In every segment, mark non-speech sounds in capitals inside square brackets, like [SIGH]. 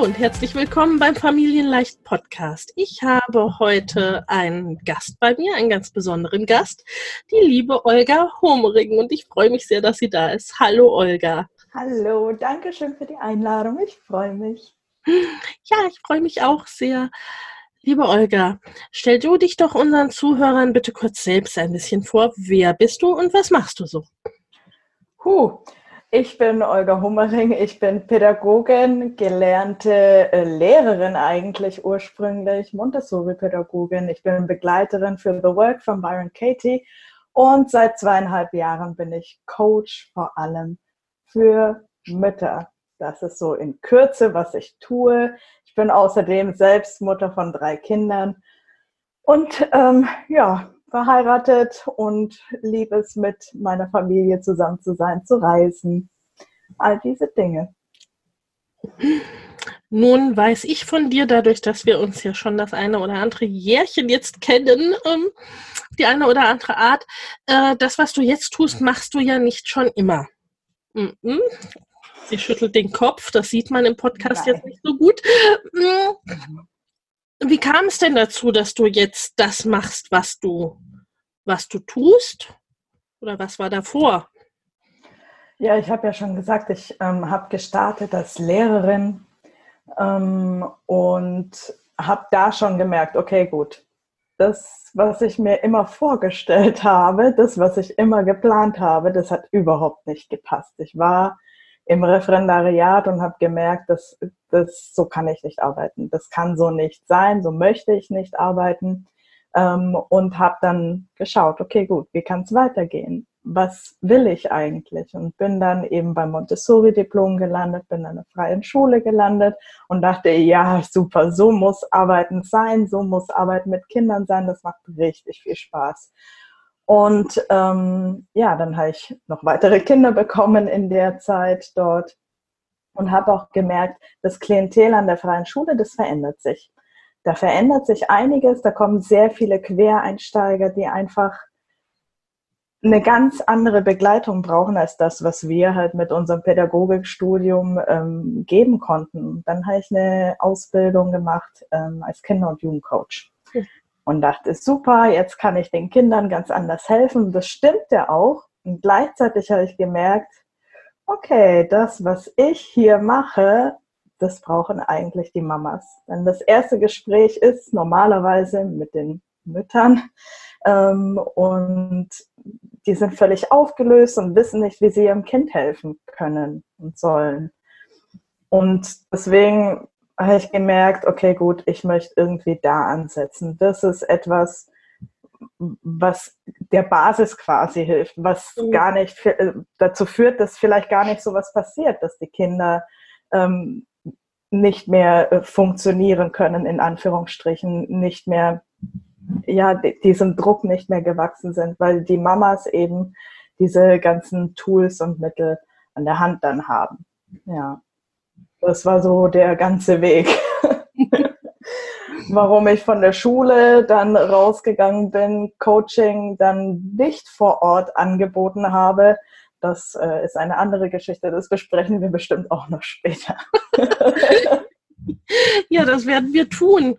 Hallo und herzlich willkommen beim Familienleicht Podcast. Ich habe heute einen Gast bei mir, einen ganz besonderen Gast, die liebe Olga Homering. Und ich freue mich sehr, dass sie da ist. Hallo Olga. Hallo, danke schön für die Einladung. Ich freue mich. Ja, ich freue mich auch sehr. Liebe Olga, stell du dich doch unseren Zuhörern bitte kurz selbst ein bisschen vor. Wer bist du und was machst du so? Huh. Ich bin Olga Hummering, ich bin Pädagogin, gelernte äh, Lehrerin eigentlich ursprünglich, Montessori-Pädagogin. Ich bin Begleiterin für The Work von Byron Katie und seit zweieinhalb Jahren bin ich Coach vor allem für Mütter. Das ist so in Kürze, was ich tue. Ich bin außerdem selbst Mutter von drei Kindern und ähm, ja, verheiratet und liebe es, mit meiner Familie zusammen zu sein, zu reisen. All diese Dinge. Nun weiß ich von dir, dadurch, dass wir uns ja schon das eine oder andere Jährchen jetzt kennen, ähm, die eine oder andere Art, äh, das, was du jetzt tust, machst du ja nicht schon immer. Mm -mm. Sie schüttelt den Kopf, das sieht man im Podcast Nein. jetzt nicht so gut. Mm. Wie kam es denn dazu, dass du jetzt das machst, was du, was du tust? Oder was war davor? Ja, ich habe ja schon gesagt, ich ähm, habe gestartet als Lehrerin ähm, und habe da schon gemerkt, okay, gut, das, was ich mir immer vorgestellt habe, das, was ich immer geplant habe, das hat überhaupt nicht gepasst. Ich war im Referendariat und habe gemerkt, dass das so kann ich nicht arbeiten. Das kann so nicht sein, so möchte ich nicht arbeiten. Ähm, und habe dann geschaut, okay, gut, wie kann es weitergehen? Was will ich eigentlich? Und bin dann eben beim Montessori-Diplom gelandet, bin an einer freien Schule gelandet und dachte, ja, super, so muss Arbeiten sein, so muss Arbeiten mit Kindern sein, das macht richtig viel Spaß. Und ähm, ja, dann habe ich noch weitere Kinder bekommen in der Zeit dort und habe auch gemerkt, das Klientel an der freien Schule, das verändert sich. Da verändert sich einiges, da kommen sehr viele Quereinsteiger, die einfach eine ganz andere Begleitung brauchen als das, was wir halt mit unserem Pädagogikstudium ähm, geben konnten. Dann habe ich eine Ausbildung gemacht ähm, als Kinder- und Jugendcoach und dachte, super, jetzt kann ich den Kindern ganz anders helfen. Das stimmt ja auch. Und gleichzeitig habe ich gemerkt, okay, das, was ich hier mache, das brauchen eigentlich die Mamas. Denn das erste Gespräch ist normalerweise mit den Müttern ähm, und die sind völlig aufgelöst und wissen nicht, wie sie ihrem Kind helfen können und sollen. Und deswegen habe ich gemerkt, okay, gut, ich möchte irgendwie da ansetzen. Das ist etwas, was der Basis quasi hilft, was mhm. gar nicht äh, dazu führt, dass vielleicht gar nicht so was passiert, dass die Kinder ähm, nicht mehr äh, funktionieren können, in Anführungsstrichen, nicht mehr, ja, diesem Druck nicht mehr gewachsen sind, weil die Mamas eben diese ganzen Tools und Mittel an der Hand dann haben. Ja. Das war so der ganze Weg. [LAUGHS] Warum ich von der Schule dann rausgegangen bin, Coaching dann nicht vor Ort angeboten habe, das äh, ist eine andere Geschichte. Das besprechen wir bestimmt auch noch später. [LAUGHS] ja, das werden wir tun.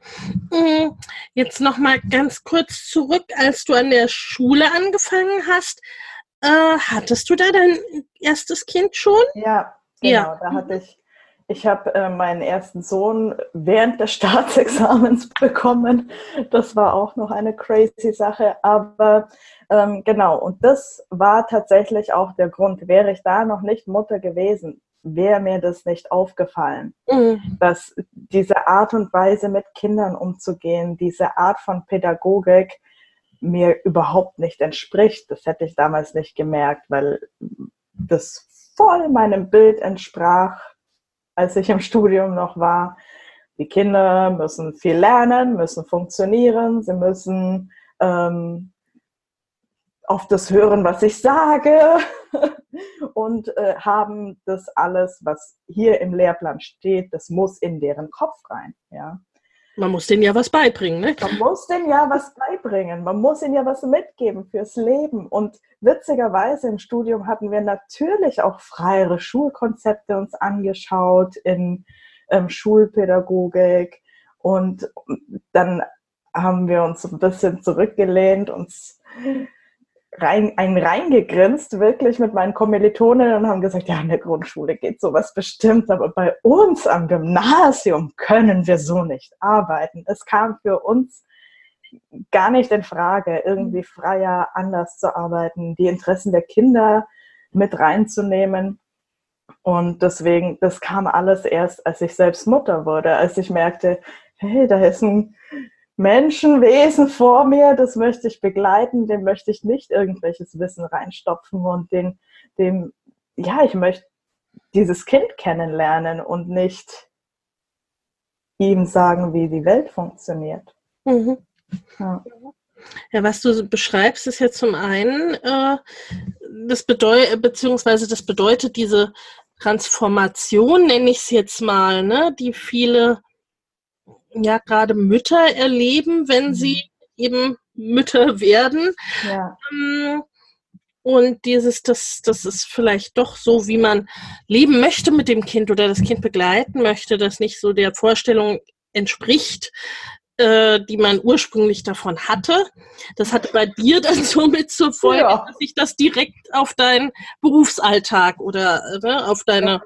Mm, jetzt noch mal ganz kurz zurück, als du an der Schule angefangen hast. Äh, hattest du da dein erstes Kind schon? Ja, genau. Ja. Da hatte ich, ich habe äh, meinen ersten Sohn während des [LAUGHS] Staatsexamens bekommen. Das war auch noch eine crazy Sache. Aber ähm, genau, und das war tatsächlich auch der Grund. Wäre ich da noch nicht Mutter gewesen, wäre mir das nicht aufgefallen, mhm. dass diese Art und Weise mit Kindern umzugehen, diese Art von Pädagogik mir überhaupt nicht entspricht. Das hätte ich damals nicht gemerkt, weil das voll meinem Bild entsprach, als ich im Studium noch war. Die Kinder müssen viel lernen, müssen funktionieren, sie müssen ähm, auf das hören, was ich sage [LAUGHS] und äh, haben das alles, was hier im Lehrplan steht, das muss in deren Kopf rein. Ja. Man muss denen ja was beibringen, ne? Man muss denen ja was beibringen. Man muss ihnen ja was mitgeben fürs Leben. Und witzigerweise im Studium hatten wir natürlich auch freiere Schulkonzepte uns angeschaut in ähm, Schulpädagogik. Und dann haben wir uns ein bisschen zurückgelehnt, uns rein, ein reingegrinst, wirklich mit meinen Kommilitonen und haben gesagt, ja, in der Grundschule geht sowas bestimmt, aber bei uns am Gymnasium können wir so nicht arbeiten. Es kam für uns gar nicht in Frage, irgendwie freier, anders zu arbeiten, die Interessen der Kinder mit reinzunehmen. Und deswegen, das kam alles erst, als ich selbst Mutter wurde, als ich merkte, hey, da ist ein Menschenwesen vor mir, das möchte ich begleiten, dem möchte ich nicht irgendwelches Wissen reinstopfen und den, dem, ja, ich möchte dieses Kind kennenlernen und nicht ihm sagen, wie die Welt funktioniert. Mhm. Ja. ja. was du beschreibst, ist ja zum einen, äh, das bedeutet, beziehungsweise das bedeutet diese Transformation, nenne ich es jetzt mal, ne, die viele ja gerade Mütter erleben, wenn mhm. sie eben Mütter werden. Ja. Ähm, und dieses, das, das ist vielleicht doch so, wie man leben möchte mit dem Kind oder das Kind begleiten möchte, das nicht so der Vorstellung entspricht, äh, die man ursprünglich davon hatte. Das hatte bei dir dann [LAUGHS] somit zur Folge, ja. dass sich das direkt auf deinen Berufsalltag oder ne, auf deine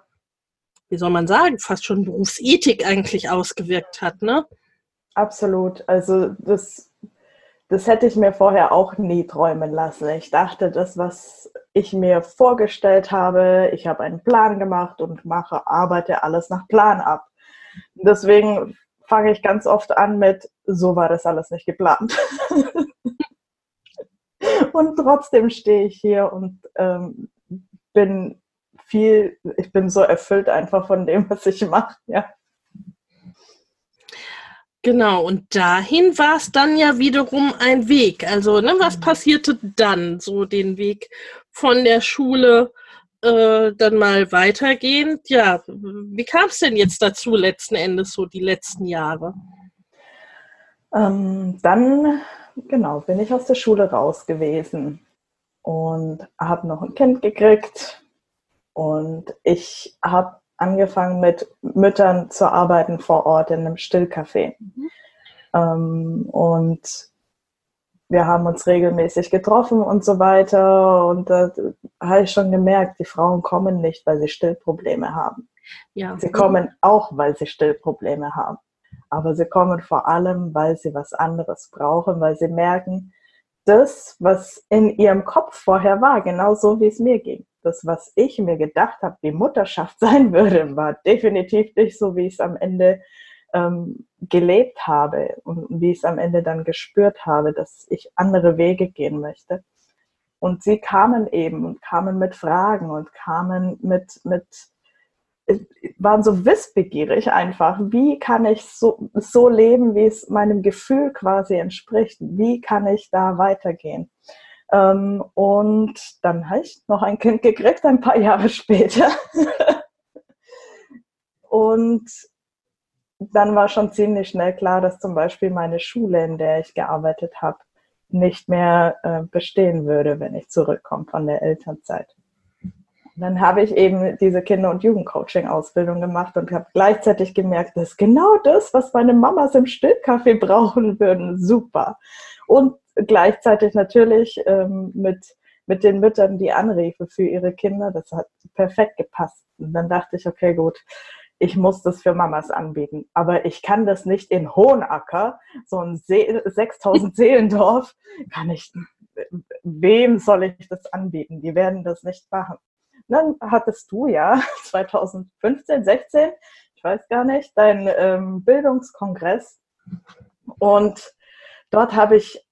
wie soll man sagen, fast schon Berufsethik eigentlich ausgewirkt hat, ne? Absolut. Also das, das hätte ich mir vorher auch nie träumen lassen. Ich dachte, das, was ich mir vorgestellt habe, ich habe einen Plan gemacht und mache, arbeite alles nach Plan ab. Deswegen fange ich ganz oft an mit, so war das alles nicht geplant. [LAUGHS] und trotzdem stehe ich hier und ähm, bin viel, ich bin so erfüllt einfach von dem, was ich mache, ja. Genau, und dahin war es dann ja wiederum ein Weg. Also, ne, was passierte dann? So den Weg von der Schule äh, dann mal weitergehend. Ja, wie kam es denn jetzt dazu letzten Endes, so die letzten Jahre? Ähm, dann, genau, bin ich aus der Schule raus gewesen und habe noch ein Kind gekriegt und ich habe angefangen mit Müttern zu arbeiten vor Ort in einem Stillcafé. Mhm. Ähm, und wir haben uns regelmäßig getroffen und so weiter. Und da habe ich schon gemerkt, die Frauen kommen nicht, weil sie Stillprobleme haben. Ja. Sie kommen auch, weil sie Stillprobleme haben. Aber sie kommen vor allem, weil sie was anderes brauchen, weil sie merken, das, was in ihrem Kopf vorher war, genauso wie es mir ging das, was ich mir gedacht habe, wie Mutterschaft [LAUGHS] sein würde, war definitiv nicht so, wie ich es am Ende ähm, gelebt habe und wie ich es am Ende dann gespürt habe, dass ich andere Wege gehen möchte. Und sie kamen eben und kamen mit Fragen und kamen mit, mit waren so wissbegierig einfach. Wie kann ich so, so leben, wie es meinem Gefühl quasi entspricht? Wie kann ich da weitergehen? Ähm, und dann habe ich noch ein Kind gekriegt, ein paar Jahre später. [LAUGHS] und dann war schon ziemlich schnell klar, dass zum Beispiel meine Schule, in der ich gearbeitet habe, nicht mehr äh, bestehen würde, wenn ich zurückkomme von der Elternzeit. dann habe ich eben diese Kinder- und Jugendcoaching-Ausbildung gemacht und habe gleichzeitig gemerkt, das ist genau das, was meine Mamas im Stillkaffee brauchen würden. Super. Und gleichzeitig natürlich ähm, mit mit den Müttern die Anrufe für ihre Kinder. Das hat perfekt gepasst. Und dann dachte ich, okay, gut, ich muss das für Mamas anbieten. Aber ich kann das nicht in Hohenacker, so ein See 6000 [LAUGHS] Seelendorf, kann ich, wem soll ich das anbieten? Die werden das nicht machen. dann hattest du ja [LAUGHS] 2015, 16, ich weiß gar nicht, deinen ähm, Bildungskongress. Und dort habe ich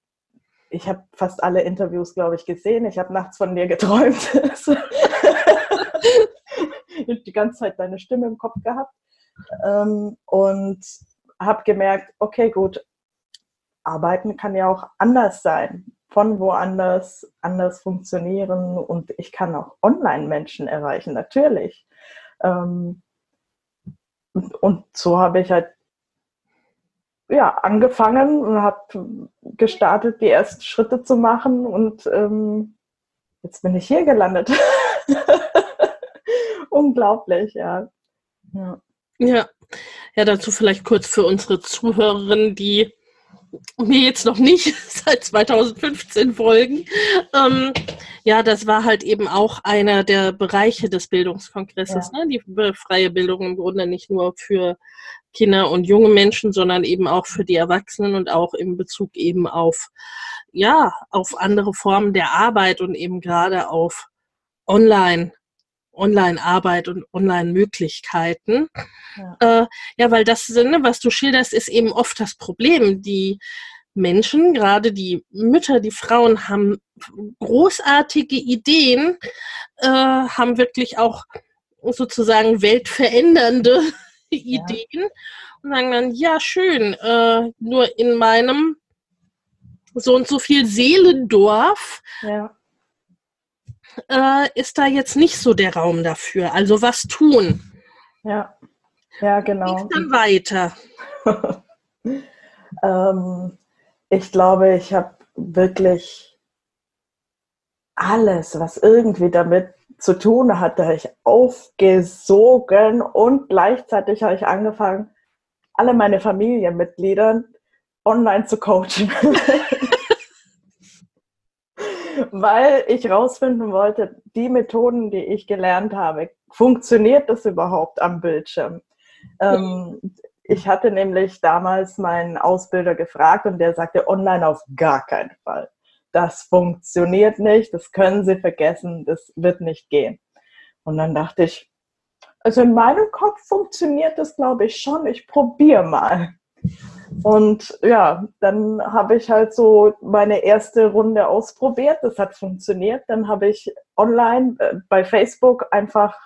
ich habe fast alle Interviews, glaube ich, gesehen. Ich habe nachts von dir geträumt. [LAUGHS] die ganze Zeit deine Stimme im Kopf gehabt. Ähm, und habe gemerkt, okay, gut, arbeiten kann ja auch anders sein, von woanders anders funktionieren und ich kann auch Online-Menschen erreichen, natürlich. Ähm, und so habe ich halt ja, angefangen und habe gestartet, die ersten Schritte zu machen und ähm, jetzt bin ich hier gelandet. [LAUGHS] Unglaublich, ja. ja. Ja. Ja, dazu vielleicht kurz für unsere Zuhörerinnen, die mir jetzt noch nicht [LAUGHS] seit 2015 folgen. Ähm, ja, das war halt eben auch einer der Bereiche des Bildungskongresses, ja. ne? die freie Bildung im Grunde nicht nur für Kinder und junge Menschen, sondern eben auch für die Erwachsenen und auch in Bezug eben auf, ja, auf andere Formen der Arbeit und eben gerade auf Online Online-Arbeit und Online-Möglichkeiten. Ja. Äh, ja, weil das, ne, was du schilderst, ist eben oft das Problem. Die Menschen, gerade die Mütter, die Frauen, haben großartige Ideen, äh, haben wirklich auch sozusagen weltverändernde [LAUGHS] ja. Ideen und sagen dann, ja, schön, äh, nur in meinem so und so viel Seelendorf ja äh, ist da jetzt nicht so der Raum dafür. Also was tun? Ja, ja, genau. Wie dann weiter? [LAUGHS] ähm, ich glaube, ich habe wirklich alles, was irgendwie damit zu tun hatte, ich aufgesogen und gleichzeitig habe ich angefangen, alle meine Familienmitglieder online zu coachen. [LAUGHS] weil ich rausfinden wollte, die Methoden, die ich gelernt habe, funktioniert das überhaupt am Bildschirm? Ähm, ich hatte nämlich damals meinen Ausbilder gefragt und der sagte, online auf gar keinen Fall. Das funktioniert nicht, das können Sie vergessen, das wird nicht gehen. Und dann dachte ich, also in meinem Kopf funktioniert das, glaube ich, schon. Ich probiere mal. Und ja, dann habe ich halt so meine erste Runde ausprobiert. Das hat funktioniert. Dann habe ich online äh, bei Facebook einfach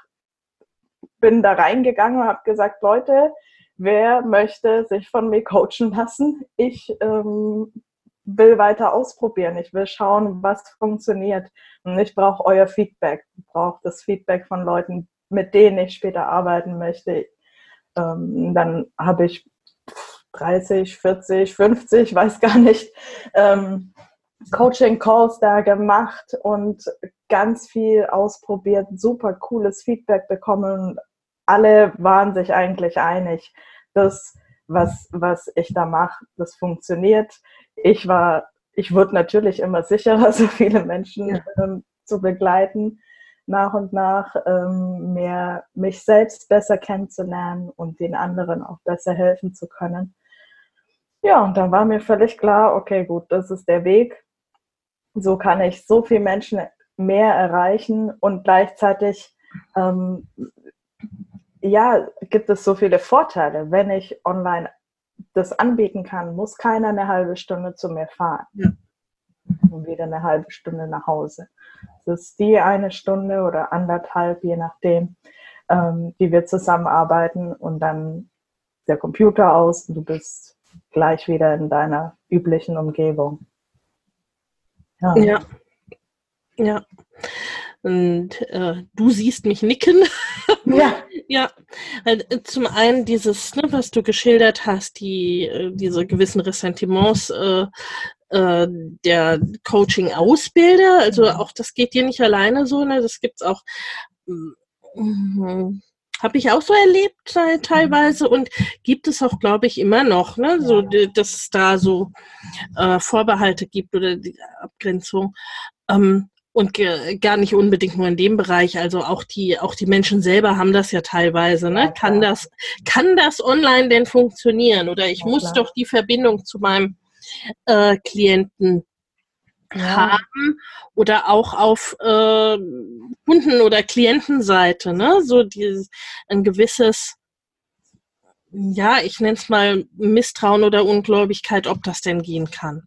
bin da reingegangen und habe gesagt, Leute, wer möchte sich von mir coachen lassen? Ich ähm, will weiter ausprobieren. Ich will schauen, was funktioniert. Und ich brauche euer Feedback. Ich brauche das Feedback von Leuten, mit denen ich später arbeiten möchte. Ähm, dann habe ich 30, 40, 50, weiß gar nicht, ähm, Coaching-Calls da gemacht und ganz viel ausprobiert, super cooles Feedback bekommen. Alle waren sich eigentlich einig, dass was, was ich da mache, das funktioniert. Ich war, ich wurde natürlich immer sicherer, [LAUGHS] so viele Menschen ja. ähm, zu begleiten nach und nach ähm, mehr mich selbst besser kennenzulernen und den anderen auch besser helfen zu können. Ja, und dann war mir völlig klar, okay, gut, das ist der Weg. So kann ich so viele Menschen mehr erreichen und gleichzeitig ähm, ja, gibt es so viele Vorteile. Wenn ich online das anbieten kann, muss keiner eine halbe Stunde zu mir fahren. Ja. Und wieder eine halbe Stunde nach Hause. Das ist die eine Stunde oder anderthalb, je nachdem, ähm, die wir zusammenarbeiten und dann der Computer aus und du bist gleich wieder in deiner üblichen Umgebung. Ja. Ja. ja. Und äh, du siehst mich nicken. [LAUGHS] Ja. ja. Äh, zum einen dieses, ne, was du geschildert hast, die, äh, diese gewissen Ressentiments äh, äh, der Coaching-Ausbilder. Also auch das geht dir nicht alleine so, ne? Das gibt's auch. Mm, habe ich auch so erlebt äh, teilweise und gibt es auch, glaube ich, immer noch, ne? so, dass es da so äh, Vorbehalte gibt oder die Abgrenzung. Ähm, und gar nicht unbedingt nur in dem Bereich, also auch die, auch die Menschen selber haben das ja teilweise, ne? Kann das, kann das online denn funktionieren? Oder ich muss doch die Verbindung zu meinem äh, Klienten ja. haben oder auch auf äh, Kunden- oder Klientenseite, ne? So dieses ein gewisses, ja, ich nenne es mal Misstrauen oder Ungläubigkeit, ob das denn gehen kann.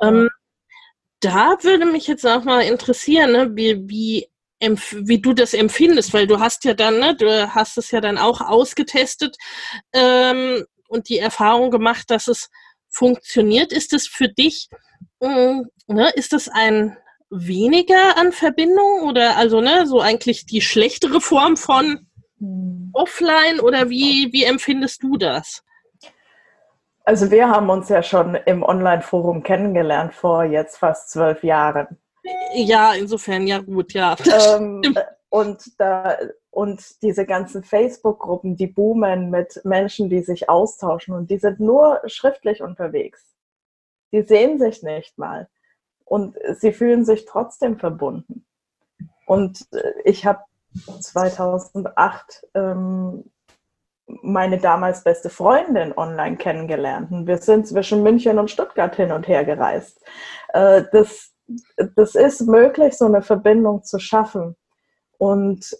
Ähm, da würde mich jetzt auch mal interessieren, ne, wie, wie, wie du das empfindest, weil du hast ja dann, ne, du hast es ja dann auch ausgetestet ähm, und die Erfahrung gemacht, dass es funktioniert. Ist es für dich, äh, ne, ist das ein weniger an Verbindung oder also ne, so eigentlich die schlechtere Form von hm. offline oder wie, wie empfindest du das? Also wir haben uns ja schon im Online-Forum kennengelernt vor jetzt fast zwölf Jahren. Ja, insofern, ja gut, ja. [LAUGHS] Ähm, und, da, und diese ganzen Facebook-Gruppen, die boomen mit Menschen, die sich austauschen und die sind nur schriftlich unterwegs. Die sehen sich nicht mal und sie fühlen sich trotzdem verbunden. Und äh, ich habe 2008 ähm, meine damals beste Freundin online kennengelernt. Und wir sind zwischen München und Stuttgart hin und her gereist. Äh, das, das ist möglich, so eine Verbindung zu schaffen. Und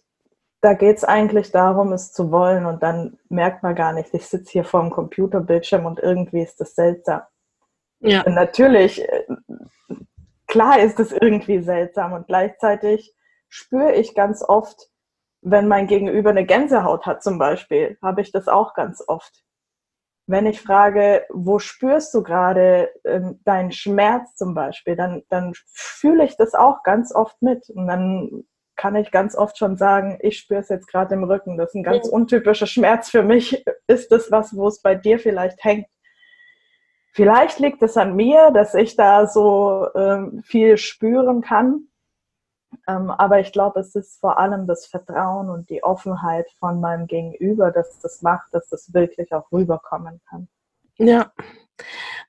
da geht es eigentlich darum, es zu wollen. Und dann merkt man gar nicht, ich sitze hier vor dem Computerbildschirm und irgendwie ist das seltsam. Ja. Und natürlich, äh, klar ist es irgendwie seltsam und gleichzeitig spüre ich ganz oft, wenn mein Gegenüber eine Gänsehaut hat zum Beispiel, habe ich das auch ganz oft. Wenn ich frage, wo spürst du gerade ähm, deinen Schmerz zum Beispiel, dann, dann fühle ich das auch ganz oft mit. Und dann kann ich ganz oft schon sagen, ich spüre es jetzt gerade im Rücken. Das ist ein ganz untypischer Schmerz für mich. Ist das was, wo es bei dir vielleicht hängt? Vielleicht liegt es an mir, dass ich da so ähm, viel spüren kann. Ähm, aber ich glaube, es ist vor allem das Vertrauen und die Offenheit von meinem Gegenüber, dass das macht, dass das wirklich auch rüberkommen kann. Ja,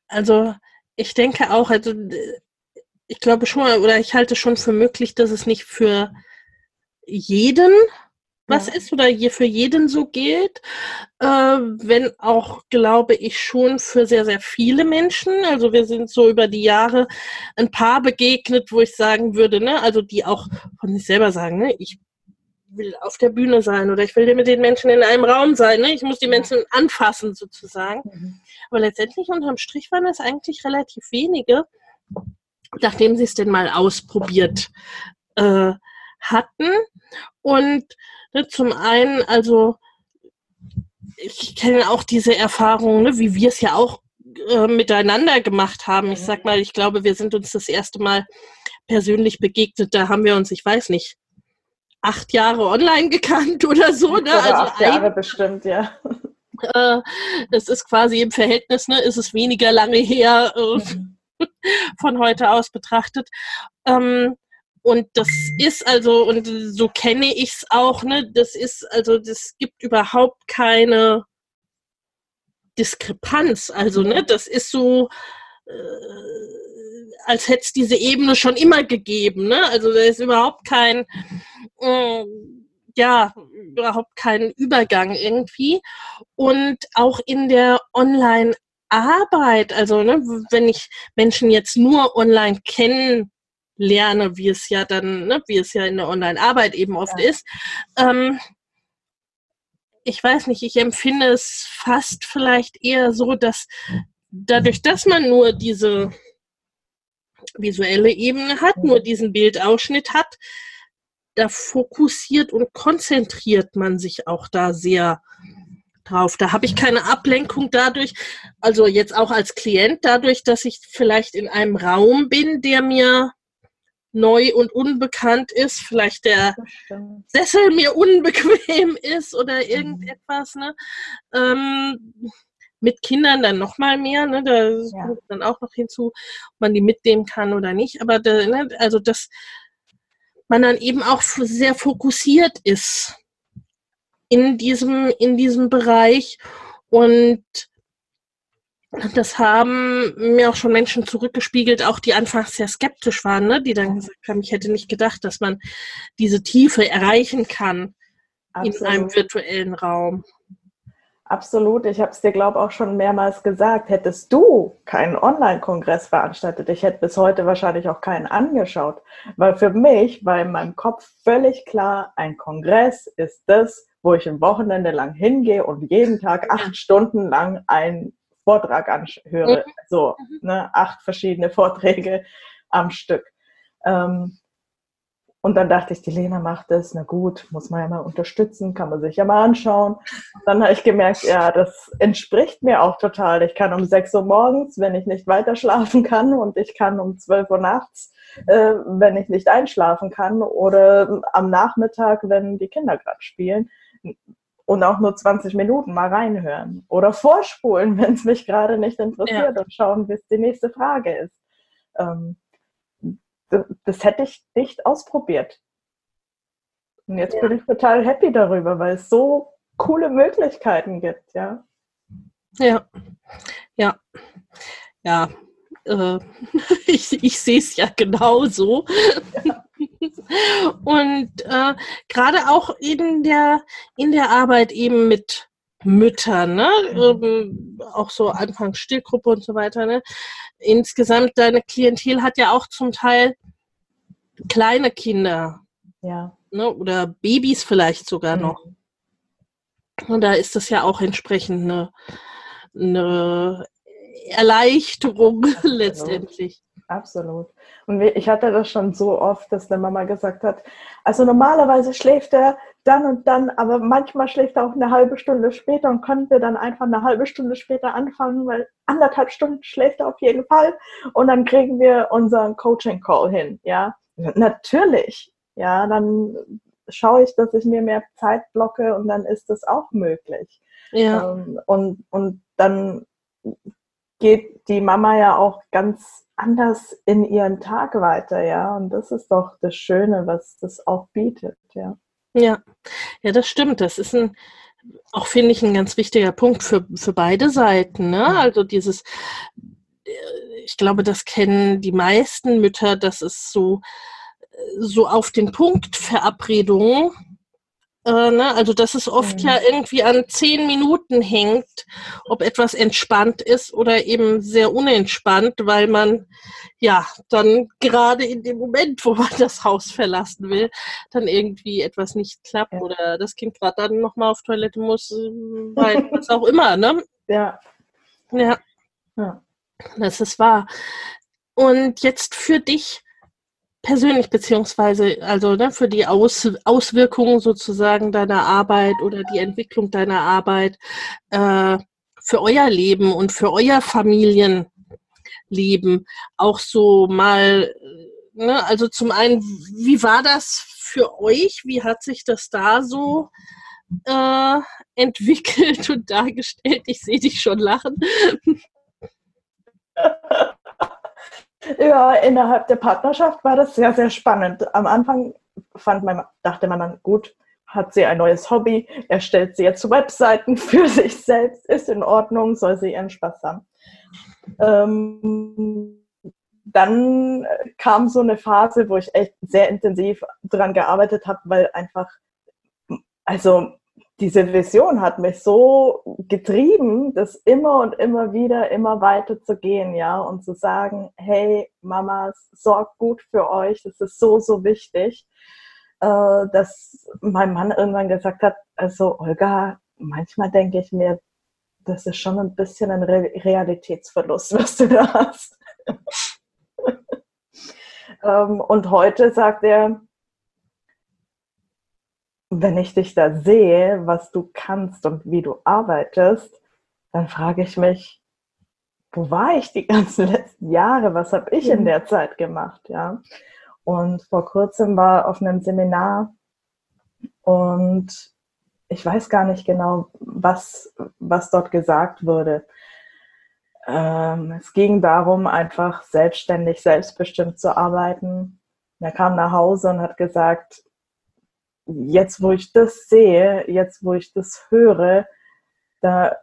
also ich denke auch, also ich glaube schon, oder ich halte schon für möglich, dass es nicht für jeden was ist oder je für jeden so gilt, äh, wenn auch, glaube ich, schon für sehr, sehr viele Menschen. Also wir sind so über die Jahre ein paar begegnet, wo ich sagen würde, ne, also die auch von sich selber sagen, ne, ich will auf der Bühne sein oder ich will mit den Menschen in einem Raum sein, ne? ich muss die Menschen anfassen sozusagen. Mhm. Aber letztendlich unterm Strich waren es eigentlich relativ wenige, nachdem sie es denn mal ausprobiert äh, hatten. Und zum einen, also ich kenne auch diese Erfahrung, ne, wie wir es ja auch äh, miteinander gemacht haben. Ich sag mal, ich glaube, wir sind uns das erste Mal persönlich begegnet. Da haben wir uns, ich weiß nicht, acht Jahre online [LAUGHS] gekannt oder so. Ne? Oder also acht Jahre ein, bestimmt, ja. Äh, es ist quasi im Verhältnis, ne, ist es weniger lange her äh, mhm. [LAUGHS] von heute aus betrachtet. Ähm, und das ist also, und so kenne ich es auch, ne, das ist, also das gibt überhaupt keine Diskrepanz. Also, ne, das ist so, äh, als hätte es diese Ebene schon immer gegeben, ne? Also da ist überhaupt kein, äh, ja, überhaupt kein Übergang irgendwie. Und auch in der Online- Arbeit, also ne, wenn ich Menschen jetzt nur online kennen lerne, wie es ja dann, ne, wie es ja in der Online-Arbeit eben oft ja. ist. Ähm, ich weiß nicht, ich empfinde es fast vielleicht eher so, dass dadurch, dass man nur diese visuelle Ebene hat, nur diesen Bildausschnitt hat, da fokussiert und konzentriert man sich auch da sehr drauf. Da habe ich keine Ablenkung dadurch, also jetzt auch als Klient, dadurch, dass ich vielleicht in einem Raum bin, der mir neu und unbekannt ist, vielleicht der Sessel mir unbequem [LAUGHS] ist oder mhm. irgendetwas, ne? Ähm, mit Kindern dann noch mal mehr, ne? Da ja. kommt dann auch noch hinzu, ob man die mitnehmen kann oder nicht. Aber da, ne? also dass man dann eben auch sehr fokussiert ist in diesem, in diesem Bereich und das haben mir auch schon Menschen zurückgespiegelt, auch die anfangs sehr skeptisch waren, ne? die dann gesagt haben, ich hätte nicht gedacht, dass man diese Tiefe erreichen kann Absolut. in einem virtuellen Raum. Absolut. Ich habe es dir, glaube ich, auch schon mehrmals gesagt. Hättest du keinen Online-Kongress veranstaltet, ich hätte bis heute wahrscheinlich auch keinen angeschaut. Weil für mich war in meinem Kopf völlig klar, ein Kongress ist das, wo ich ein Wochenende lang hingehe und jeden Tag acht Stunden lang einen Vortrag anhöre. Mhm. So, ne, acht verschiedene [LAUGHS] Vorträge am Stück. Ähm, und dann dachte ich, die Lena macht das, na gut, muss man ja mal unterstützen, kann man sich ja mal anschauen. Und dann habe ich gemerkt, ja, das entspricht mir auch total. Ich kann um 6 Uhr morgens, wenn ich nicht weiter schlafen kann, und ich kann um 12 Uhr nachts, äh, wenn ich nicht einschlafen kann, oder am Nachmittag, wenn die Kinder gerade spielen. Und auch nur 20 Minuten mal reinhören. Oder vorspulen, [LAUGHS] wenn es mich gerade nicht interessiert ja. und schauen, bis die nächste Frage ist. Ähm, das hätte ich nicht ausprobiert. Und jetzt ja. bin ich total happy darüber, weil es so coole Möglichkeiten gibt, ja. Ja, ja, ja. Äh, [LAUGHS] ich, ich sehe es ja genauso. Ja. [LAUGHS] [LAUGHS] Und äh, gerade auch in der, in der Arbeit eben mit Müttern, ne? Ähm, auch so Anfangs Stillgruppe und so weiter, ne? Insgesamt, deine Klientel hat ja auch zum Teil kleine Kinder. Ja. Ne? Oder Babys vielleicht sogar mhm. noch. Und da ist das ja auch entsprechend eine, eine Erleichterung [LAUGHS] Absolut. letztendlich. Absolut. Und ich hatte das schon so oft, dass der Mama gesagt hat, also normalerweise schläft er dann und dann, aber manchmal schläft er auch eine halbe Stunde später und können wir dann einfach eine halbe Stunde später anfangen, weil anderthalb Stunden schläft er auf jeden Fall und dann kriegen wir unseren Coaching-Call hin, ja. Natürlich, ja, dann schaue ich, dass ich mir mehr Zeit blocke und dann ist das auch möglich. Ja. Ähm, und, und dann geht die Mama ja auch ganz anders in ihren Tag weiter, ja. Und das ist doch das Schöne, was das auch bietet, ja. Ja, ja, das stimmt. Das ist ein, auch finde ich, ein ganz wichtiger Punkt für, für beide Seiten. Ne? Also dieses, äh, ich glaube, das kennen die meisten Mütter, dass es so, so auf den Punkt Verabredungen äh, ne? Also, dass es oft mhm. ja irgendwie an zehn Minuten hängt, ob etwas entspannt ist oder eben sehr unentspannt, weil man ja dann gerade in dem Moment, wo man [LAUGHS] das Haus verlassen will, dann irgendwie etwas nicht klappt ja. oder das Kind gerade dann nochmal auf Toilette muss, weil [LAUGHS] was auch immer, ne? Ja. Ja. ja. Das ist wahr. Und jetzt für dich, persönlich beziehungsweise also ne, für die Aus, Auswirkungen sozusagen deiner Arbeit oder die Entwicklung deiner Arbeit äh, für euer Leben und für euer Familienleben auch so mal, ne, also zum einen, wie war das für euch? Wie hat sich das da so äh, entwickelt und dargestellt? Ich sehe dich schon lachen. [LAUGHS] Ja, innerhalb der Partnerschaft war das sehr, sehr spannend. Am Anfang fand man, dachte man dann, gut, hat sie ein neues Hobby, erstellt sie jetzt Webseiten [LAUGHS] für sich selbst, ist in Ordnung, soll sie ihren Spaß haben. Ähm, dann kam so eine Phase, wo ich echt sehr intensiv daran gearbeitet habe, weil einfach, also diese Vision hat mich so getrieben, das immer und immer wieder, immer weiter zu gehen, ja, und zu sagen, hey, Mamas, sorgt gut für euch, das ist so, so wichtig, äh, dass mein Mann irgendwann gesagt hat, also Olga, manchmal denke ich mir, das ist schon ein bisschen ein Re Realitätsverlust, [LAUGHS] was du da hast. [LAUGHS] ähm, und heute sagt er, wenn ich dich da sehe, was du kannst und wie du arbeitest, dann frage ich mich, wo war ich die [LAUGHS] ganzen letzten Jahre? Was habe ich in mhm. der Zeit gemacht? Ja. Und vor kurzem war auf einem Seminar und ich weiß gar nicht genau, was, was dort gesagt wurde. Ähm, es ging darum, einfach selbstständig, selbstbestimmt zu arbeiten. Er kam nach Hause und hat gesagt, jetzt, wo ich das sehe, jetzt, wo ich das höre, da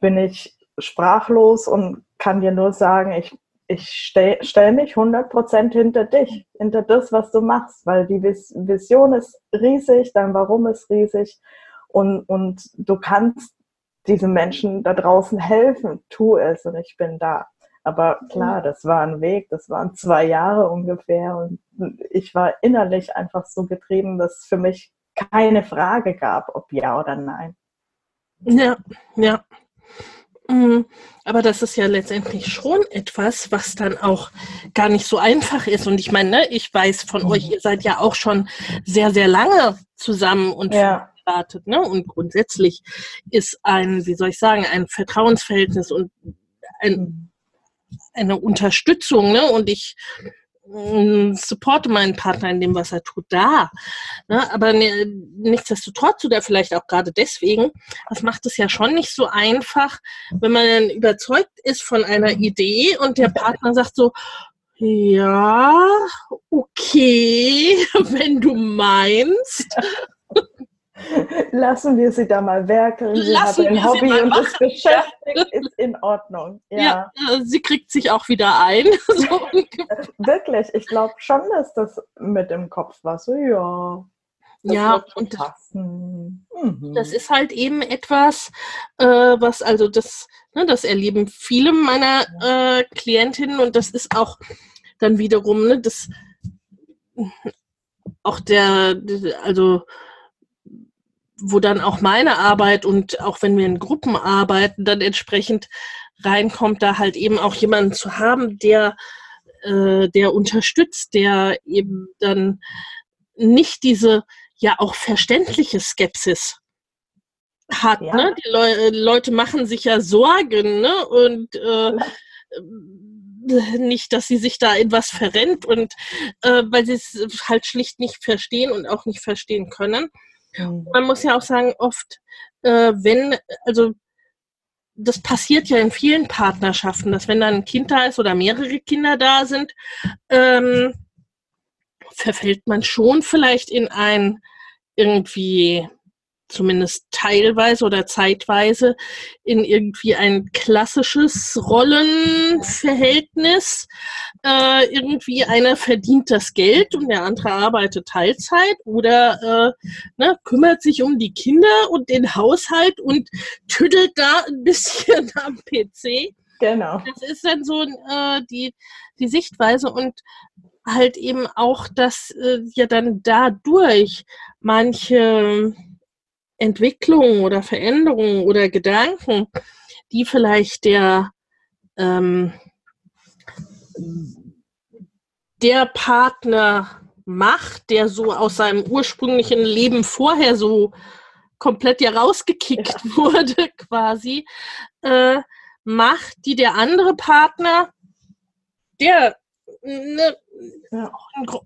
bin ich sprachlos und kann dir nur sagen, ich, ich stelle stell mich 100% hinter dich, hinter das, was du machst, weil die Vision ist riesig, dein Warum ist riesig und, und du kannst diesen Menschen da draußen helfen. Tu es und ich bin da. Aber klar, das war ein Weg, das waren zwei Jahre ungefähr und ich war innerlich einfach so getrieben, dass es für mich keine Frage gab, ob ja oder nein. Ja, ja. Mhm. Aber das ist ja letztendlich schon etwas, was dann auch gar nicht so einfach ist. Und ich meine, ne, ich weiß von euch, ihr seid ja auch schon sehr, sehr lange zusammen und ja startet. Ne? Und grundsätzlich ist ein, wie soll ich sagen, ein Vertrauensverhältnis und ein, eine Unterstützung. Ne? Und ich mm, supporte meinen Partner in dem, was er tut, da. Ne? Aber ne, nichtsdestotrotz oder vielleicht auch gerade deswegen, das macht es ja schon nicht so einfach, wenn man überzeugt ist von einer Idee und der Partner sagt so, ja, okay, [LAUGHS] wenn du meinst. [LAUGHS] Lassen wir sie da mal werkeln. Sie Lassen hat ein Hobby und ist beschäftigt, ist in Ordnung. Ja. ja. sie kriegt sich auch wieder ein. [LAUGHS] so. [LAUGHS] Wirklich, ich glaube schon, dass das mit im Kopf war. So, ja. Das ja, und mhm. das ist halt eben etwas, äh, was also das, ne, das erleben viele meiner äh, Klientinnen und das ist auch dann wiederum, ne, das auch der, also wo dann auch meine Arbeit und auch wenn wir in Gruppen arbeiten, dann entsprechend reinkommt, da halt eben auch jemanden zu haben, der, äh, der unterstützt, der eben dann nicht diese ja auch verständliche Skepsis hat. Ja. Ne? Die Le Leute machen sich ja Sorgen ne? und äh, nicht, dass sie sich da in was verrennt und äh, weil sie es halt schlicht nicht verstehen und auch nicht verstehen können. Mhm. Man muss ja auch sagen, oft, äh, wenn, also das passiert ja in vielen Partnerschaften, dass wenn dann ein Kind da ist oder mehrere Kinder da sind, ähm, verfällt man schon vielleicht in ein irgendwie zumindest teilweise oder zeitweise in irgendwie ein klassisches Rollenverhältnis. Äh, irgendwie einer verdient das Geld und der andere arbeitet Teilzeit oder äh, ne, kümmert sich um die Kinder und den Haushalt und tüdelt da ein bisschen [LAUGHS] am PC. Genau. Das ist dann so äh, die, die Sichtweise und halt eben auch, dass äh, ja dann dadurch manche Entwicklungen oder Veränderungen oder Gedanken, die vielleicht der, ähm, der Partner macht, der so aus seinem ursprünglichen Leben vorher so komplett ja rausgekickt ja. wurde [LAUGHS] quasi, äh, macht, die der andere Partner, der ne, ja.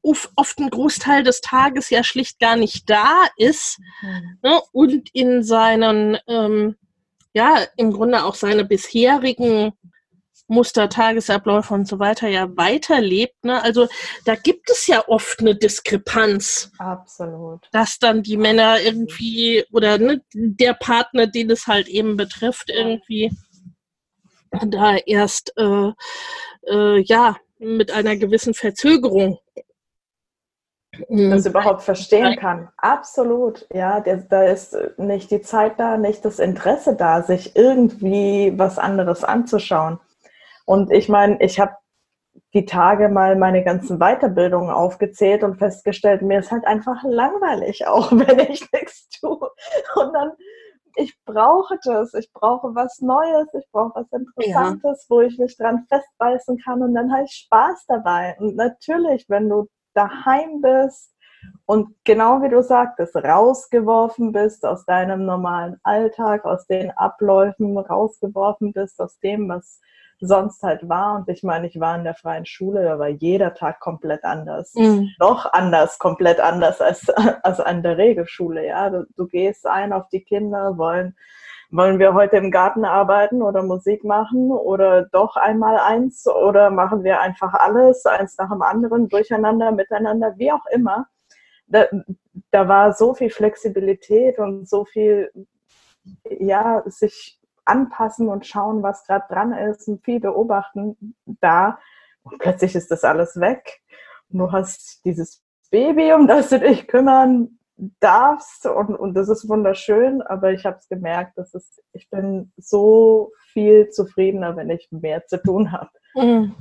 oft ein Großteil des Tages ja schlicht gar nicht da ist mhm. ne, und in seinen, ähm, ja, im Grunde auch seine bisherigen Muster, Tagesabläufe und so weiter ja weiterlebt. Ne? Also da gibt es ja oft eine Diskrepanz. Absolut. Dass dann die Männer irgendwie oder ne, der Partner, den es halt eben betrifft, irgendwie da erst äh, äh, ja mit einer gewissen Verzögerung das überhaupt verstehen kann. Absolut, ja, da ist nicht die Zeit da, nicht das Interesse da, sich irgendwie was anderes anzuschauen. Und ich meine, ich habe die Tage mal meine ganzen Weiterbildungen aufgezählt und festgestellt, mir ist halt einfach langweilig, [LAUGHS] auch wenn ich nichts tue. Und dann ich brauche das, ich brauche was Neues, ich brauche was Interessantes, ja. wo ich mich dran festbeißen kann und dann habe ich Spaß dabei. Und natürlich, wenn du daheim bist und genau wie du sagtest, rausgeworfen bist aus deinem normalen Alltag, aus den Abläufen, rausgeworfen bist aus dem, was sonst halt war. Und ich meine, ich war in der freien Schule, da war jeder Tag komplett anders. Mhm. Noch anders, komplett anders als, [LAUGHS] als an der Regelschule. Ja, du, du gehst ein auf die Kinder, wollen, wollen wir heute im Garten arbeiten oder Musik machen oder doch einmal eins oder machen wir einfach alles, eins nach dem anderen, durcheinander, miteinander, wie auch immer. Da, da war so viel Flexibilität und so viel, ja, sich anpassen und schauen, was gerade dran ist und viel beobachten da. Und plötzlich ist das alles weg. Und du hast dieses Baby, um das du dich kümmern darfst und, und das ist wunderschön, aber ich habe es gemerkt, dass es, ich bin so viel zufriedener, wenn ich mehr zu tun habe. Mhm.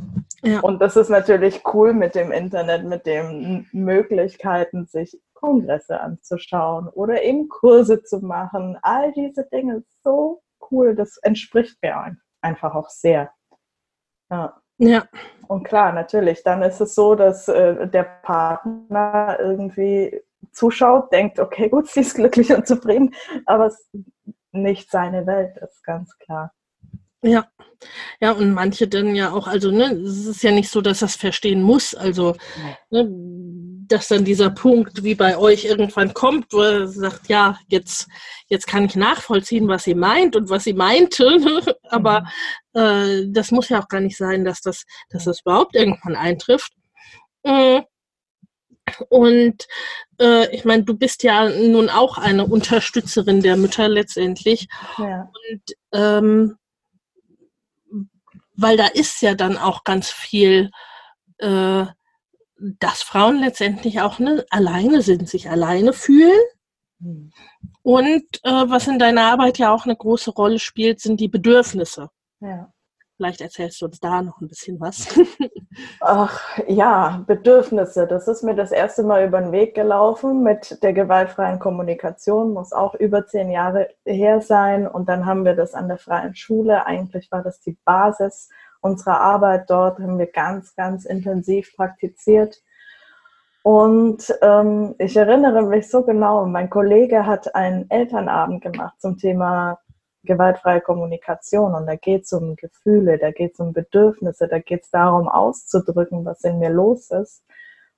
Ja. Und das ist natürlich cool mit dem Internet, mit den Möglichkeiten, sich Kongresse anzuschauen oder eben Kurse zu machen. All diese Dinge, so cool, das entspricht mir einfach auch sehr. Ja. Ja. Und klar, natürlich, dann ist es so, dass äh, der Partner irgendwie zuschaut, denkt, okay, gut, [LAUGHS] sie ist glücklich und zufrieden, aber es nicht seine Welt ist, ganz klar. Ja, ja, und manche dann ja auch, also ne, es ist ja nicht so, dass das verstehen muss, also ne, dass dann dieser Punkt wie bei euch irgendwann kommt, wo er sagt, ja, jetzt, jetzt kann ich nachvollziehen, was sie meint und was sie meinte, [LAUGHS] ne? aber mhm. äh, das muss ja auch gar nicht sein, dass das, dass das überhaupt irgendwann eintrifft. Mhm. Und äh, ich meine, du bist ja nun auch eine Unterstützerin der Mütter letztendlich. Ja. Und ähm, weil da ist ja dann auch ganz viel, äh, dass Frauen letztendlich auch ne, alleine sind, sich alleine fühlen. Mhm. Und äh, was in deiner Arbeit ja auch eine große Rolle spielt, sind die Bedürfnisse. Ja. Vielleicht erzählst du uns da noch ein bisschen was. [LAUGHS] Ach ja, Bedürfnisse. Das ist mir das erste Mal über den Weg gelaufen mit der gewaltfreien Kommunikation. Muss auch über zehn Jahre her sein. Und dann haben wir das an der freien Schule. Eigentlich war das die Basis unserer Arbeit dort. Haben wir ganz, ganz intensiv praktiziert. Und ähm, ich erinnere mich so genau, mein Kollege hat einen Elternabend gemacht zum Thema gewaltfreie Kommunikation und da geht es um Gefühle, da geht es um Bedürfnisse, da geht es darum auszudrücken, was in mir los ist.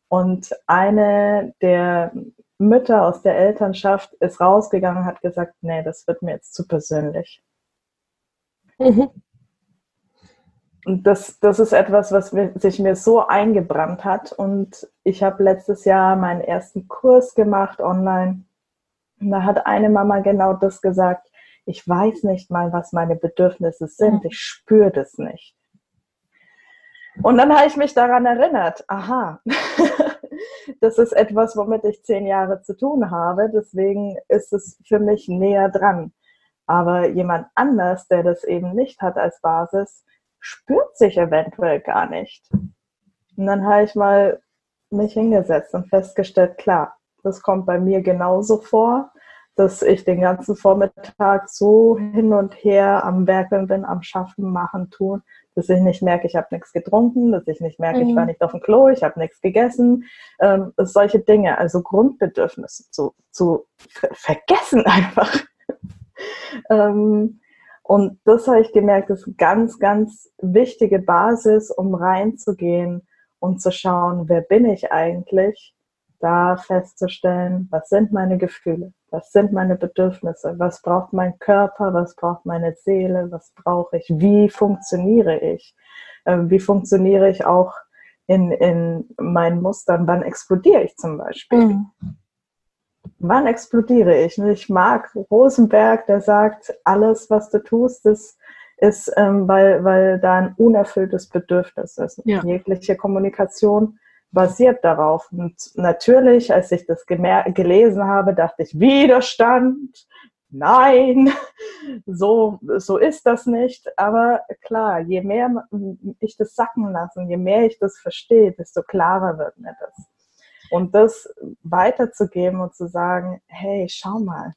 Und eine der Mütter aus der Elternschaft ist rausgegangen und hat gesagt, nee, das wird mir jetzt zu persönlich. Mhm. Und das, das ist etwas, was mir, sich mir so eingebrannt hat. Und ich habe letztes Jahr meinen ersten Kurs gemacht online. Und da hat eine Mama genau das gesagt ich weiß nicht mal, was meine Bedürfnisse sind, ich spüre das nicht. Und dann habe ich mich daran erinnert, aha, [LAUGHS] das ist etwas, womit ich zehn Jahre zu tun habe, deswegen ist es für mich näher dran. Aber jemand anders, der das eben nicht hat als Basis, spürt sich eventuell gar nicht. Und dann habe ich mal mich hingesetzt und festgestellt, klar, das kommt bei mir genauso vor dass ich den ganzen Vormittag so hin und her am Werkeln bin, am Schaffen, Machen, Tun, dass ich nicht merke, ich habe nichts getrunken, dass ich nicht merke, mhm. ich war mhm. nicht auf dem Klo, ich habe nichts gegessen. Ähm, solche Dinge, also Grundbedürfnisse zu, zu vergessen [LAUGHS] einfach. ähm, und das habe ich gemerkt, ist eine ganz, ganz wichtige Basis, um reinzugehen und zu schauen, wer bin ich eigentlich, da festzustellen, was sind meine Gefühle, was sind meine Bedürfnisse? Was braucht mein Körper? Was braucht meine Seele? Was brauche ich? Wie funktioniere ich? Ähm, wie funktioniere ich auch in, in meinen Mustern? Wann explodiere ich zum Beispiel? Mhm. Wann explodiere ich? Ich mag Rosenberg, der sagt, alles, was du tust, ist, ist ähm, weil, weil da ein unerfülltes Bedürfnis ist. Ja. Jegliche Kommunikation basiert darauf. Und natürlich, als ich das gelesen habe, dachte ich, Widerstand, nein, [LAUGHS] so, so ist das nicht. Aber klar, je mehr ich das sacken lasse, je mehr ich das verstehe, desto klarer wird mir das. Und das weiterzugeben und zu sagen, hey, schau mal,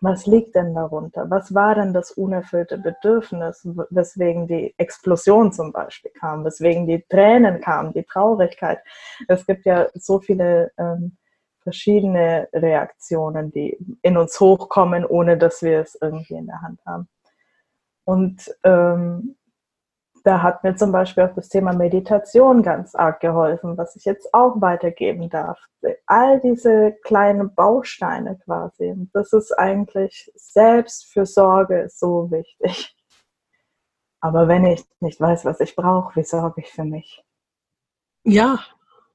was liegt denn darunter? Was war denn das unerfüllte Bedürfnis, weswegen die Explosion zum Beispiel kam, weswegen die Tränen kamen, die Traurigkeit? Es gibt ja so viele ähm, verschiedene Reaktionen, die in uns hochkommen, ohne dass wir es irgendwie in der Hand haben. Und ähm, da hat mir zum Beispiel auch das Thema Meditation ganz arg geholfen, was ich jetzt auch weitergeben darf. All diese kleinen Bausteine quasi. Das ist eigentlich Selbstfürsorge so wichtig. Aber wenn ich nicht weiß, was ich brauche, wie sorge ich für mich? Ja,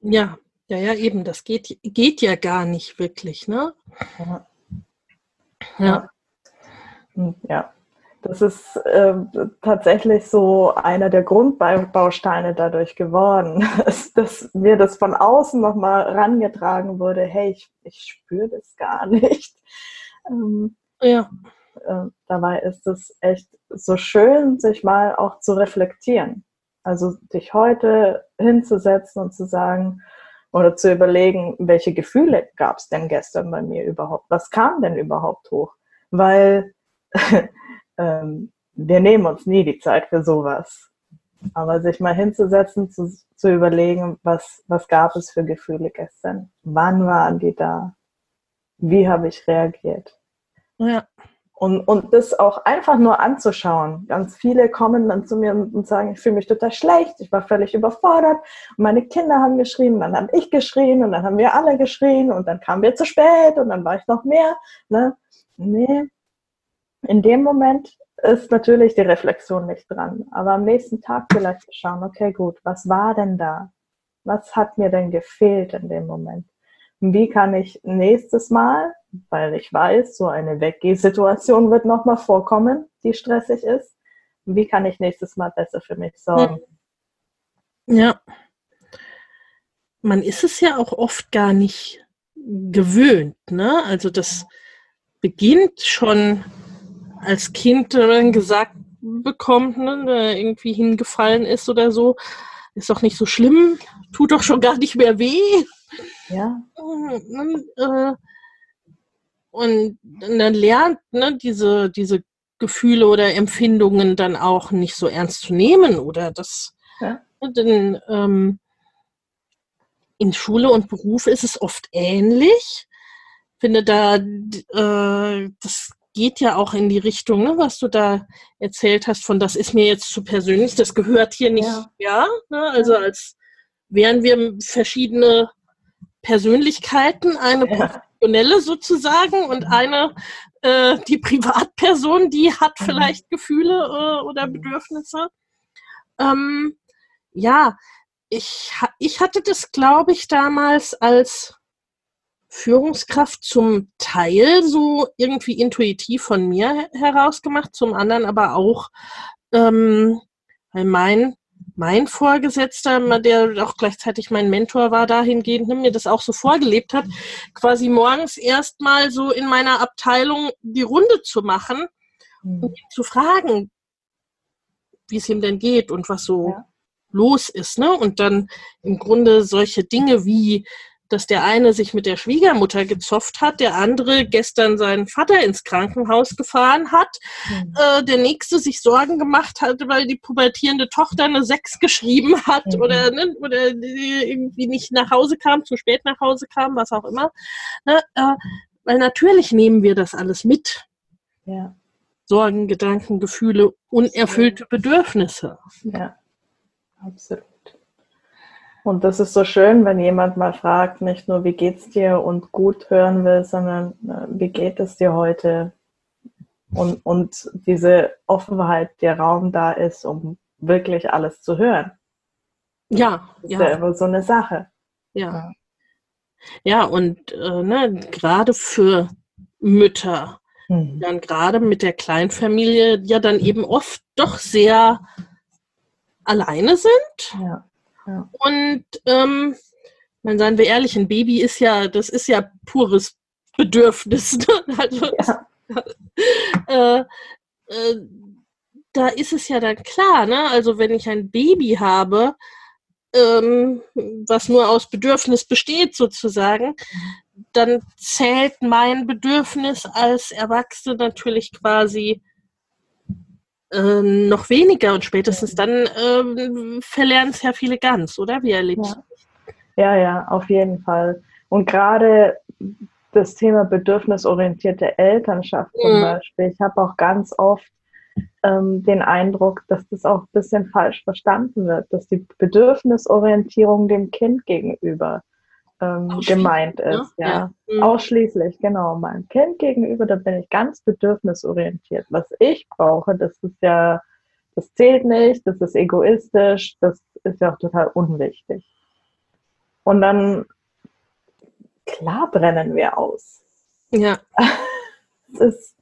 ja, ja, ja, eben. Das geht, geht ja gar nicht wirklich, ne? Ja. Ja. ja. Das ist äh, tatsächlich so einer der Grundbausteine dadurch geworden, [LAUGHS] dass, dass mir das von außen nochmal rangetragen wurde, hey, ich, ich spüre das gar [LAUGHS] nicht. Ähm, ja. Äh, dabei ist es echt so schön, sich mal auch zu reflektieren. Also dich heute hinzusetzen und zu sagen oder zu überlegen, welche Gefühle gab es denn gestern bei mir überhaupt? Was kam denn überhaupt hoch? Weil [LAUGHS] ähm, wir nehmen uns nie die Zeit für sowas. Aber sich mal hinzusetzen, zu, zu überlegen, was, was gab es für Gefühle gestern? Wann waren die da? Wie habe ich reagiert? Ja. Und, und das auch einfach nur anzuschauen. Ganz viele kommen dann zu mir und sagen, ich fühle mich total schlecht, ich war völlig überfordert. Und meine Kinder haben geschrien, dann habe ich geschrien und dann haben wir alle geschrien und dann kamen wir zu spät und dann war ich noch mehr. Ne? Nee, in dem Moment ist natürlich die Reflexion nicht dran. Aber am nächsten Tag vielleicht schauen, okay, gut, was war denn da? Was hat mir denn gefehlt in dem Moment? Wie kann ich nächstes Mal, weil ich weiß, so eine Weggehsituation wird nochmal vorkommen, die stressig ist, wie kann ich nächstes Mal besser für mich sorgen? Ja. Man ist es ja auch oft gar nicht gewöhnt, ne? Also das beginnt schon als Kind dann gesagt bekommt, ne, der irgendwie hingefallen ist oder so, ist doch nicht so schlimm, tut doch schon gar nicht mehr weh. Ja. Und, äh, und dann lernt ne, diese, diese Gefühle oder Empfindungen dann auch nicht so ernst zu nehmen oder das. Ja. Ne, denn ähm, in Schule und Beruf ist es oft ähnlich. Ich finde da, äh, das geht ja auch in die Richtung, ne, was du da erzählt hast, von das ist mir jetzt zu persönlich, das gehört hier nicht, ja, ja ne, also als wären wir verschiedene Persönlichkeiten, eine professionelle sozusagen und eine, äh, die Privatperson, die hat mhm. vielleicht Gefühle äh, oder Bedürfnisse. Ähm, ja, ich, ich hatte das, glaube ich, damals als Führungskraft zum Teil so irgendwie intuitiv von mir heraus gemacht, zum anderen aber auch, ähm, weil mein, mein Vorgesetzter, der auch gleichzeitig mein Mentor war, dahingehend, ne, mir das auch so vorgelebt hat, quasi morgens erstmal so in meiner Abteilung die Runde zu machen mhm. und zu fragen, wie es ihm denn geht und was so ja. los ist. Ne? Und dann im Grunde solche Dinge wie dass der eine sich mit der Schwiegermutter gezofft hat, der andere gestern seinen Vater ins Krankenhaus gefahren hat, mhm. äh, der nächste sich Sorgen gemacht hat, weil die pubertierende Tochter eine Sechs geschrieben hat mhm. oder, ne, oder irgendwie nicht nach Hause kam, zu spät nach Hause kam, was auch immer. Ne, äh, weil natürlich nehmen wir das alles mit. Ja. Sorgen, Gedanken, Gefühle, unerfüllte Bedürfnisse. Ja, absolut. Und das ist so schön, wenn jemand mal fragt, nicht nur, wie geht's dir und gut hören will, sondern äh, wie geht es dir heute? Und, und diese Offenheit, der Raum da ist, um wirklich alles zu hören. Ja, das ist ja. ja immer so eine Sache. Ja. Ja, und äh, ne, gerade für Mütter, mhm. dann gerade mit der Kleinfamilie ja dann eben oft doch sehr alleine sind. Ja. Und ähm, man seien wir ehrlich, ein Baby ist ja, das ist ja pures Bedürfnis. [LAUGHS] Ne? Also, ja. äh, äh, da ist es ja dann klar, ne? Also wenn ich ein Baby habe, ähm, was nur aus Bedürfnis besteht sozusagen, dann zählt mein Bedürfnis als Erwachsene natürlich quasi ähm, noch weniger und spätestens dann ähm, verlernen es ja viele ganz, oder? Wie erlebst ja. ja, ja, auf jeden Fall. Und gerade das Thema bedürfnisorientierte Elternschaft zum mhm. Beispiel. Ich habe auch ganz oft ähm, den Eindruck, dass das auch ein bisschen falsch verstanden wird, dass die Bedürfnisorientierung dem Kind gegenüber ähm, gemeint ne? ist. Ne? Ja. ja. Mhm. Ausschließlich, genau. Meinem Kind gegenüber, da bin ich ganz bedürfnisorientiert. Was ich brauche, das ist ja, das zählt nicht, das ist egoistisch, das ist ja auch total unwichtig. Und dann, klar brennen wir aus. Ja. [LAUGHS] es ist,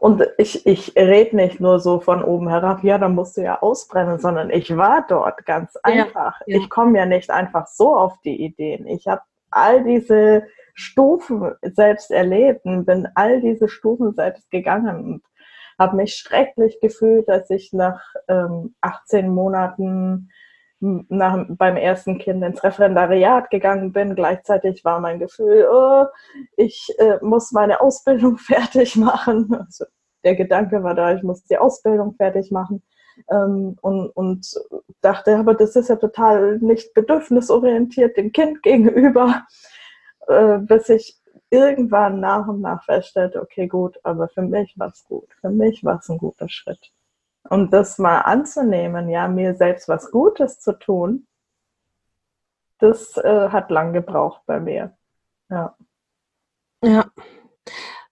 Und ich, ich rede nicht nur so von oben herab, ja, dann musst du ja ausbrennen, sondern ich war dort ganz einfach. Ja, ja. Ich komme ja nicht einfach so auf die Ideen. Ich habe all diese Stufen selbst erlebt und bin all diese Stufen selbst gegangen und habe mich schrecklich gefühlt, als ich nach ähm, 18 Monaten nach, beim ersten Kind ins Referendariat gegangen bin. Gleichzeitig war mein Gefühl, oh, ich äh, muss meine Ausbildung [LAUGHS] fertig machen. Also der Gedanke war da, ich muss die Ausbildung fertig machen. Ähm, und, und dachte, aber das ist ja total nicht bedürfnisorientiert dem Kind gegenüber, äh, bis ich irgendwann nach und nach feststellte, okay, gut, aber für mich war es gut. Für mich war es ein guter Schritt. Und das mal anzunehmen, ja, mir selbst was Gutes zu tun, das äh, hat lang gebraucht bei mir. Ja. Ja.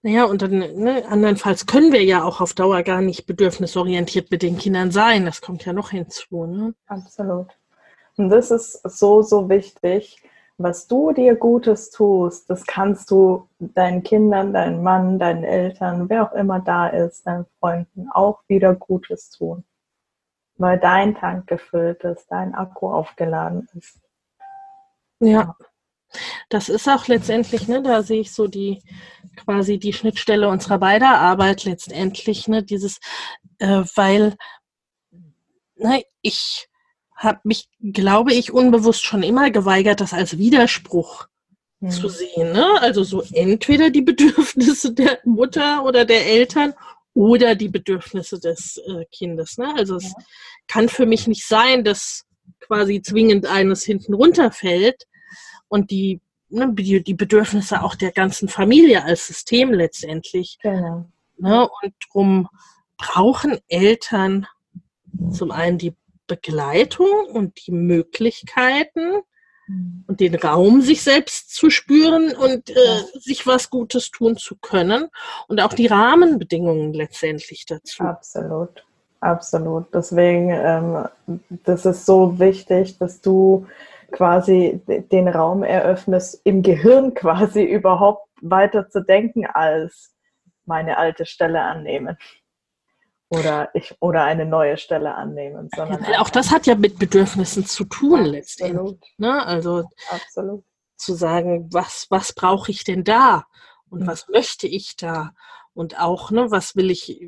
Naja, und dann, ne, andernfalls können wir ja auch auf Dauer gar nicht bedürfnisorientiert mit den Kindern sein. Das kommt ja noch hinzu. Ne? Absolut. Und das ist so, so wichtig, was du dir Gutes tust, das kannst du deinen Kindern, deinem Mann, deinen Eltern, wer auch immer da ist, deinen Freunden auch wieder Gutes tun. Weil dein Tank gefüllt ist, dein Akku aufgeladen ist. Ja. Das ist auch letztendlich, ne, da sehe ich so die quasi die Schnittstelle unserer beider Arbeit letztendlich, ne, dieses, äh, weil ne, ich habe mich, glaube ich, unbewusst schon immer geweigert, das als Widerspruch mhm. zu sehen. Ne? Also so entweder die Bedürfnisse [LAUGHS] der Mutter oder der Eltern oder die Bedürfnisse des äh, Kindes. Ne? Also es ja. kann für mich nicht sein, dass quasi zwingend eines hinten runterfällt und die, ne, die, die Bedürfnisse auch der ganzen Familie als System letztendlich. Genau. Ne? Und darum brauchen Eltern zum einen die Begleitung und die Möglichkeiten mhm. und den Raum, sich selbst zu spüren und äh, sich was Gutes tun zu können und auch die Rahmenbedingungen letztendlich dazu. Absolut, absolut. Deswegen, ähm, das ist so wichtig, dass du quasi den Raum eröffnest, im Gehirn [LAUGHS] quasi überhaupt weiter zu denken als meine alte Stelle annehmen oder ich oder eine neue Stelle annehmen. Sondern ja, auch das hat ja mit Bedürfnissen zu tun Absolut. letztendlich. Ne? Also Absolut. zu sagen, was, was brauche ich denn da und mhm. was möchte ich da? Und auch, ne, was will ich,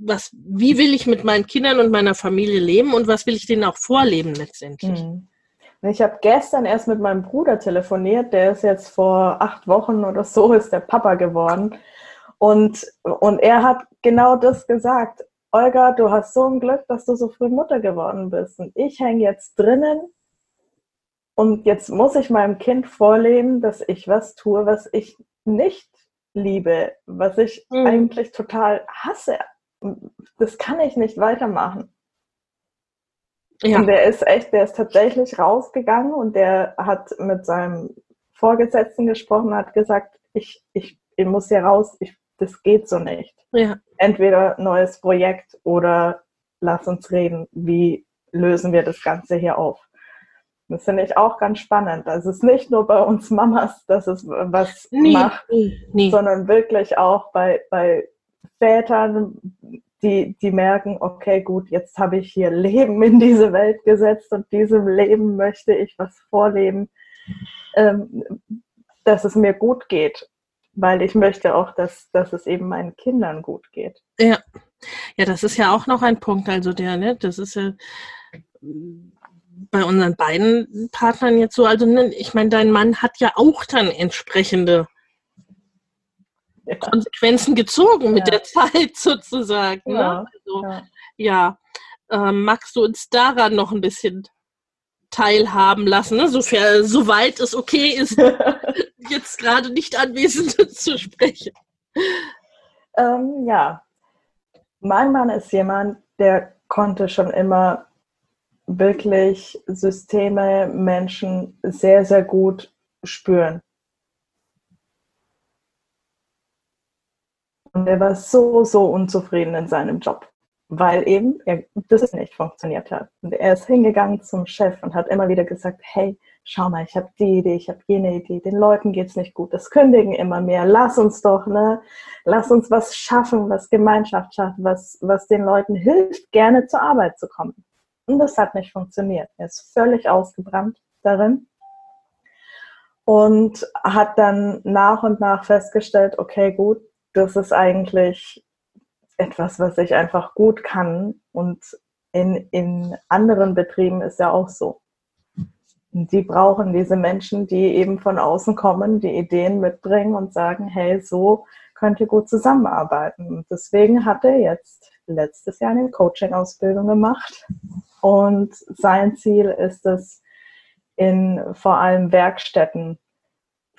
was, wie will ich mit meinen Kindern und meiner Familie leben und was will ich denen auch vorleben letztendlich? Mhm. Ich habe gestern erst mit meinem Bruder telefoniert, der ist jetzt vor acht Wochen oder so, ist der Papa geworden. Und, und er hat genau das gesagt. Olga, du hast so ein Glück, dass du so früh Mutter geworden bist. Und ich hänge jetzt drinnen und jetzt muss ich meinem Kind vorleben, dass ich was tue, was ich nicht liebe, was ich mhm. eigentlich total hasse. Das kann ich nicht weitermachen. Ja. Und der ist echt, der ist tatsächlich rausgegangen und der hat mit seinem Vorgesetzten gesprochen, hat gesagt, ich, ich, ich muss hier raus, ich, das geht so nicht. Ja entweder neues Projekt oder lass uns reden, wie lösen wir das Ganze hier auf. Das finde ich auch ganz spannend. Also es ist nicht nur bei uns Mamas, dass es was nee, macht, nee. sondern wirklich auch bei, bei Vätern, die, die merken, okay, gut, jetzt habe ich hier Leben in diese Welt gesetzt und diesem Leben möchte ich was vorleben, ähm, dass es mir gut geht weil ich möchte auch, dass, dass es eben meinen Kindern gut geht. Ja. Ja, das ist ja auch noch ein Punkt. Also der, ne, das ist ja bei unseren beiden Partnern jetzt so. Also ne, ich meine, dein Mann hat ja auch dann entsprechende ja. Konsequenzen gezogen ja. mit der [LAUGHS] Zeit sozusagen. Ne? Ja. Ne? Also, ja. ja. Ähm, magst du uns daran noch ein bisschen teilhaben lassen, ne? sofern, soweit es okay ist, [LAUGHS] jetzt gerade nicht Anwesende [LAUGHS] zu sprechen. Ähm, ja, mein Mann ist jemand, der konnte schon immer wirklich Systeme, Menschen sehr, sehr gut spüren. Und er war so, so unzufrieden in seinem Job. Weil eben er, das nicht funktioniert hat. Und er ist hingegangen zum Chef und hat immer wieder gesagt, hey, schau mal, ich habe die Idee, ich habe jene Idee, den Leuten geht's nicht gut, das kündigen immer mehr, lass uns doch, ne, lass uns was schaffen, was Gemeinschaft schafft, was, was den Leuten hilft, gerne zur Arbeit zu kommen. Und das hat nicht funktioniert. Er ist völlig ausgebrannt darin und hat dann nach und nach festgestellt, okay, gut, das ist eigentlich etwas, was ich einfach gut kann und in, in anderen Betrieben ist ja auch so. Die brauchen diese Menschen, die eben von außen kommen, die Ideen mitbringen und sagen, hey, so könnt ihr gut zusammenarbeiten. Und deswegen hat er jetzt letztes Jahr eine Coaching-Ausbildung gemacht. Und sein Ziel ist es, in vor allem Werkstätten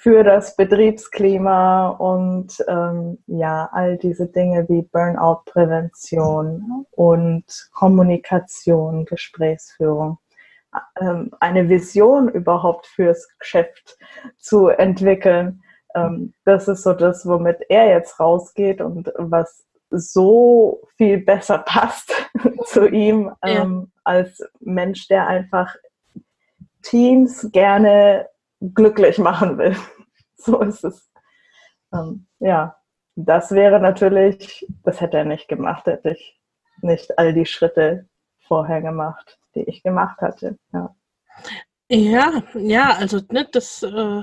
für das Betriebsklima und ähm, ja, all diese Dinge wie Burnout-Prävention und Kommunikation, Gesprächsführung, ähm, eine Vision überhaupt fürs Geschäft zu entwickeln. Ähm, das ist so das, womit er jetzt rausgeht und was so viel besser [LAUGHS] passt zu ihm ähm, ja. als Mensch, der einfach Teams gerne glücklich machen will. [LAUGHS] So ist es. Ähm, ja, das wäre natürlich, das hätte er nicht gemacht, hätte ich nicht all die Schritte vorher gemacht, die ich gemacht hatte. Ja, ja, ja also ne, das äh,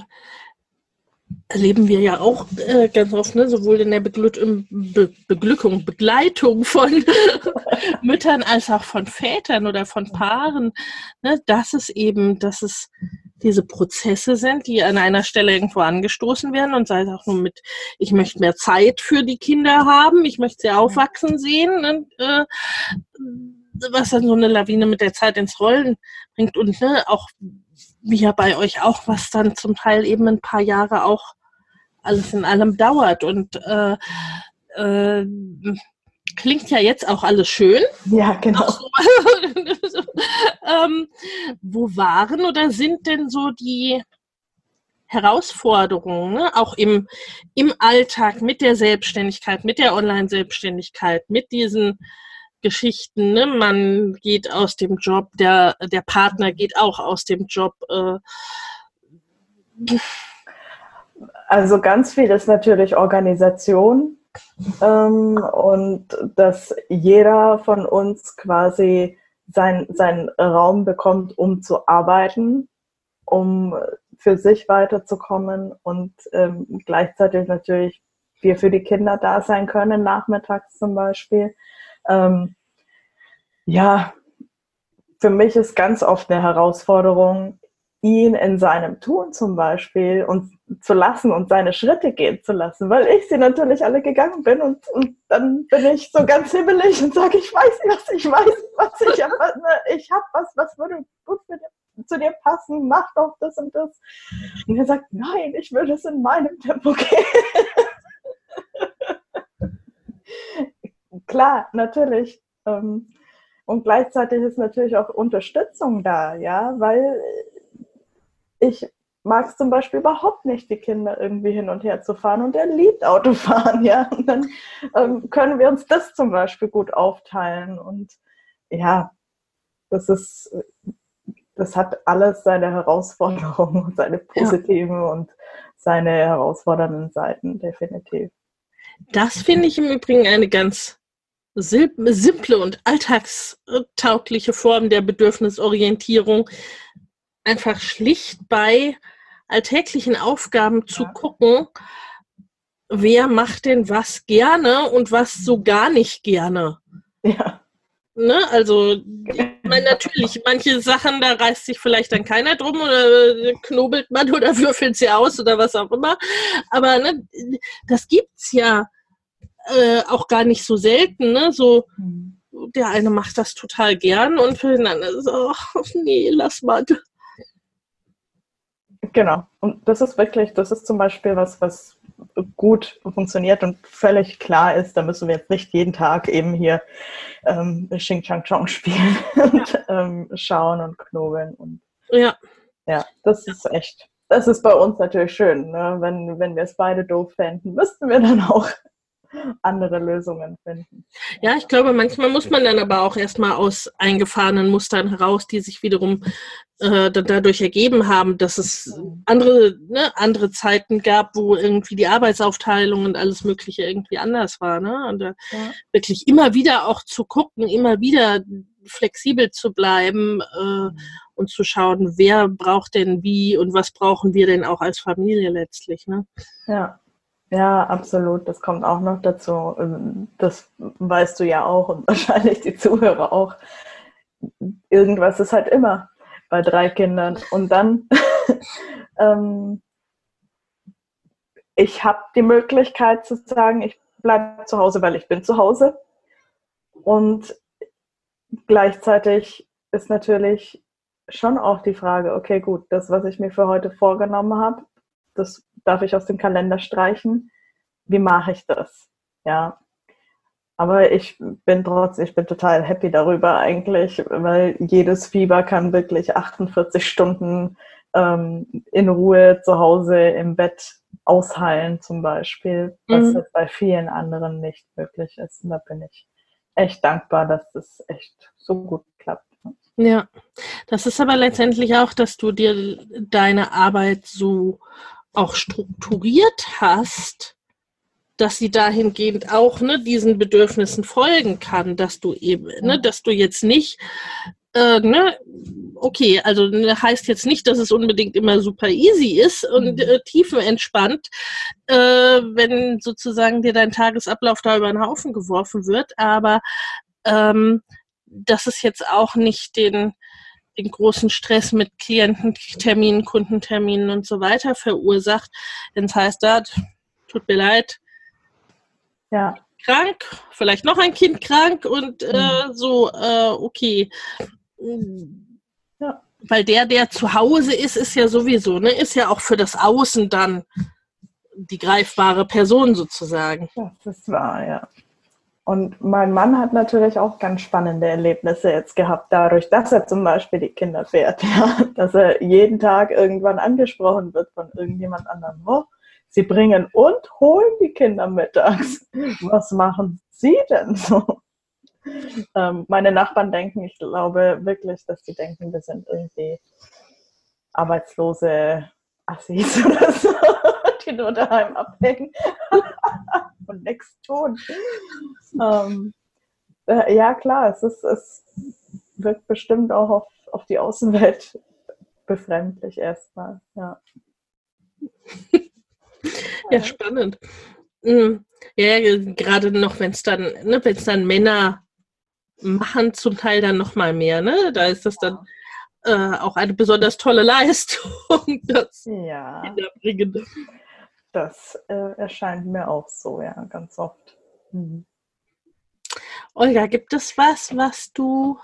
erleben wir ja auch äh, ganz oft, ne, sowohl in der Beglück Be Beglückung, Begleitung von [LAUGHS] Müttern als auch von Vätern oder von Paaren, ne, dass es eben, dass es diese Prozesse sind, die an einer Stelle irgendwo angestoßen werden und sei es auch nur mit, ich möchte mehr Zeit für die Kinder haben, ich möchte sie aufwachsen sehen, und, äh, was dann so eine Lawine mit der Zeit ins Rollen bringt und ne, auch wie ja bei euch auch, was dann zum Teil eben ein paar Jahre auch alles in allem dauert und äh, äh, klingt ja jetzt auch alles schön. Ja, genau. [LAUGHS] ähm, wo waren oder sind denn so die Herausforderungen, ne? auch im, im Alltag mit der Selbstständigkeit, mit der Online-Selbstständigkeit, mit diesen Geschichten. Ne? Man geht aus dem Job, der, der Partner geht auch aus dem Job. Äh, also ganz viel ist natürlich Organisation ähm, und dass jeder von uns quasi sein, Raum bekommt, um zu arbeiten, um für sich weiterzukommen und ähm, gleichzeitig natürlich wir für die Kinder da sein können, nachmittags zum Beispiel. Ähm, ja, für mich ist ganz oft eine Herausforderung, ihn in seinem Tun zum Beispiel und zu lassen und seine Schritte gehen zu lassen, weil ich sie natürlich alle gegangen bin und, und dann bin ich so ganz hibbelig und sage, ich weiß was, ich weiß was, ich habe ne, ich was, was würde gut dir, zu dir passen, mach doch das und das. Und er sagt, nein, ich würde es in meinem Tempo gehen. [LAUGHS] Klar, natürlich. Ähm, und gleichzeitig ist natürlich auch Unterstützung da, ja, weil ich mag es zum Beispiel überhaupt nicht, die Kinder irgendwie hin und her zu fahren und er liebt Autofahren, [LAUGHS] ja. Und dann ähm, können wir uns das zum Beispiel gut aufteilen. Und ja, das ist, das hat alles seine Herausforderungen und seine positiven ja. und seine herausfordernden Seiten, definitiv. Das finde ich im Übrigen eine ganz simple und alltagstaugliche Form der Bedürfnisorientierung, einfach schlicht bei alltäglichen Aufgaben zu gucken, wer macht denn was gerne und was so gar nicht gerne. Ja. Ne? Also, ich meine, natürlich, manche Sachen, da reißt sich vielleicht dann keiner drum oder knobelt man [LAUGHS] oder würfelt sie aus oder was auch immer. Aber ne, das gibt's ja äh, auch gar nicht so selten, ne? So, mhm. der eine macht das total gern und für den anderen so, ach, nee, lass mal. Genau. Und das ist wirklich, das ist zum Beispiel was, was gut funktioniert und völlig klar ist. Da müssen wir jetzt nicht jeden Tag eben hier ähm, Xing Chang Chong [LAUGHS] spielen und ähm, schauen und knobeln. Und, ja. Ja, das ist echt. Das ist bei uns natürlich schön. Ne? Wenn, wenn wir es beide doof fänden, müssten wir dann auch [LAUGHS] andere Lösungen finden. Ja, ich glaube, manchmal muss man dann aber auch erstmal aus eingefahrenen Mustern heraus, die sich wiederum äh, dadurch ergeben haben, dass es andere, ne, andere Zeiten gab, wo irgendwie die Arbeitsaufteilung und alles Mögliche irgendwie anders war. Ne? Und äh, ja. wirklich immer wieder auch zu gucken, immer wieder flexibel zu bleiben äh, mhm. und zu schauen, wer braucht denn wie und was brauchen wir denn auch als Familie letztlich. Ne? Ja. Ja, absolut. Das kommt auch noch dazu. Ähm, das weißt du ja auch und [LAUGHS] wahrscheinlich die Zuhörer auch. Irgendwas ist halt immer bei drei Kindern. Und dann, [LAUGHS] ähm, ich habe die Möglichkeit zu sagen, ich bleibe zu Hause, weil ich bin zu Hause. Und gleichzeitig ist natürlich schon auch die Frage, okay, gut, das, was ich mir für heute vorgenommen habe, das darf ich aus dem Kalender streichen. Wie mache ich das? Ja. Aber ich bin trotzdem, ich bin total happy darüber eigentlich, weil jedes Fieber kann wirklich 48 Stunden ähm, in Ruhe zu Hause im Bett ausheilen zum Beispiel, was mhm. bei vielen anderen nicht möglich ist. Und da bin ich echt dankbar, dass das echt so gut klappt. Ja, das ist aber letztendlich auch, dass du dir deine Arbeit so auch strukturiert hast, dass sie dahingehend auch ne, diesen Bedürfnissen folgen kann, dass du eben, ne, dass du jetzt nicht, äh, ne, okay, also ne, heißt jetzt nicht, dass es unbedingt immer super easy ist und mhm. äh, tiefenentspannt, äh, wenn sozusagen dir dein Tagesablauf da über den Haufen geworfen wird, aber ähm, dass es jetzt auch nicht den den großen Stress mit Kliententerminen, Kundenterminen und so weiter verursacht. Denn es heißt da, tut mir leid, ja. krank, vielleicht noch ein Kind krank und äh, mhm. so, äh, okay. Ja. Weil der, der zu Hause ist, ist ja sowieso, ne, ist ja auch für das Außen dann die greifbare Person sozusagen. Das ist wahr, ja. Und mein Mann hat natürlich auch ganz spannende Erlebnisse jetzt gehabt, dadurch, dass er zum Beispiel die Kinder fährt, [LAUGHS] ja? dass er jeden Tag irgendwann angesprochen wird von irgendjemand anderem. Oh, Sie bringen und holen die Kinder mittags. Was machen Sie denn so? Ähm, meine Nachbarn denken, ich glaube wirklich, dass sie denken, wir sind irgendwie arbeitslose Assis [LAUGHS] oder so, die nur daheim abhängen und nichts tun. Ähm, äh, ja, klar, es, ist, es wirkt bestimmt auch auf, auf die Außenwelt befremdlich erstmal. Ja. ja, spannend. Mhm. Ja, gerade noch, wenn es dann, ne, wenn es dann Männer machen, zum Teil dann noch mal mehr, ne? Da ist das dann äh, auch eine besonders tolle Leistung, [LAUGHS] das ja. Kinderbringen. Das äh, erscheint mir auch so, ja, ganz oft. Mhm. Olga, gibt es was, was du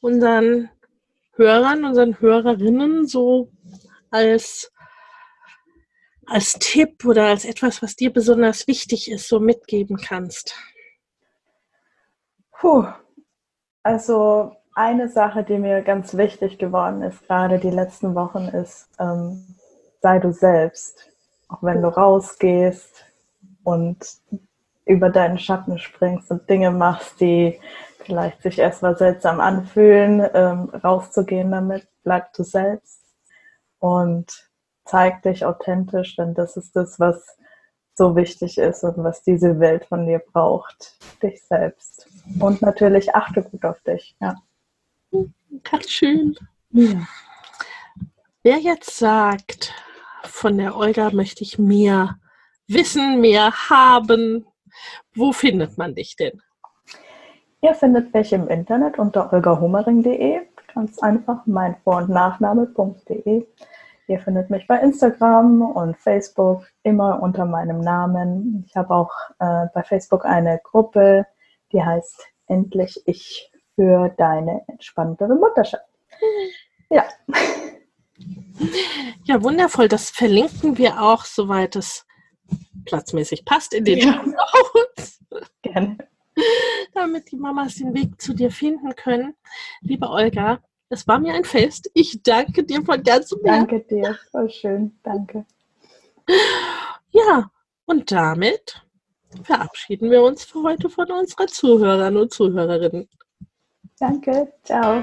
unseren Hörern, unseren Hörerinnen so als, als Tipp oder als etwas, was dir besonders wichtig ist, so mitgeben kannst? Puh, also eine Sache, die mir ganz wichtig geworden ist, gerade die letzten Wochen, ist, ähm, sei du selbst auch wenn du rausgehst und über deinen Schatten springst und Dinge machst, die vielleicht sich erstmal seltsam anfühlen, ähm, rauszugehen damit, bleib du selbst und zeig dich authentisch, denn das ist das, was so wichtig ist und was diese Welt von dir braucht, dich selbst. Und natürlich achte gut auf dich, ja. Ganz schön. Ja. Wer jetzt sagt, von der Olga möchte ich mehr wissen, mehr haben. Wo findet man dich denn? Ihr findet mich im Internet unter olgahomering.de. Ganz einfach mein Vor- und Nachname.de. Ihr findet mich bei Instagram und Facebook immer unter meinem Namen. Ich habe auch äh, bei Facebook eine Gruppe, die heißt Endlich Ich für deine entspanntere Mutterschaft. Ja. Ja, wundervoll. Das verlinken wir auch, soweit es platzmäßig passt, in den ja. [LAUGHS] Notes. Gerne. Damit die Mamas den Weg zu dir finden können. Liebe Olga, es war mir ein Fest. Ich danke dir von ganzem Herzen. Danke dir, voll schön. Danke. Ja, und damit verabschieden wir uns für heute von unseren Zuhörern und Zuhörerinnen. Danke, ciao.